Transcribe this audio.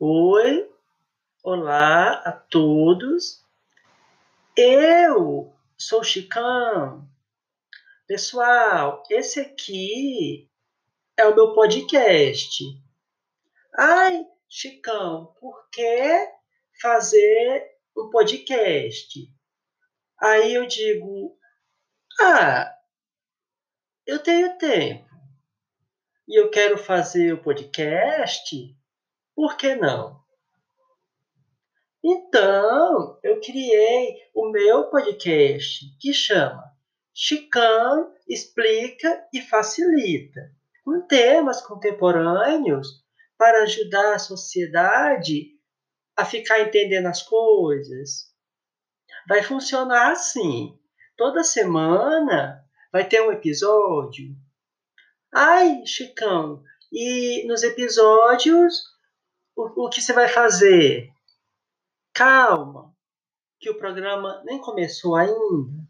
Oi, olá a todos. Eu sou Chicão. Pessoal, esse aqui é o meu podcast. Ai, Chicão, por que fazer um podcast? Aí eu digo: Ah, eu tenho tempo e eu quero fazer o podcast por que não? Então, eu criei o meu podcast que chama Chicão Explica e Facilita, com temas contemporâneos para ajudar a sociedade a ficar entendendo as coisas. Vai funcionar assim. Toda semana vai ter um episódio. Ai, Chicão, e nos episódios o, o que você vai fazer? Calma, que o programa nem começou ainda.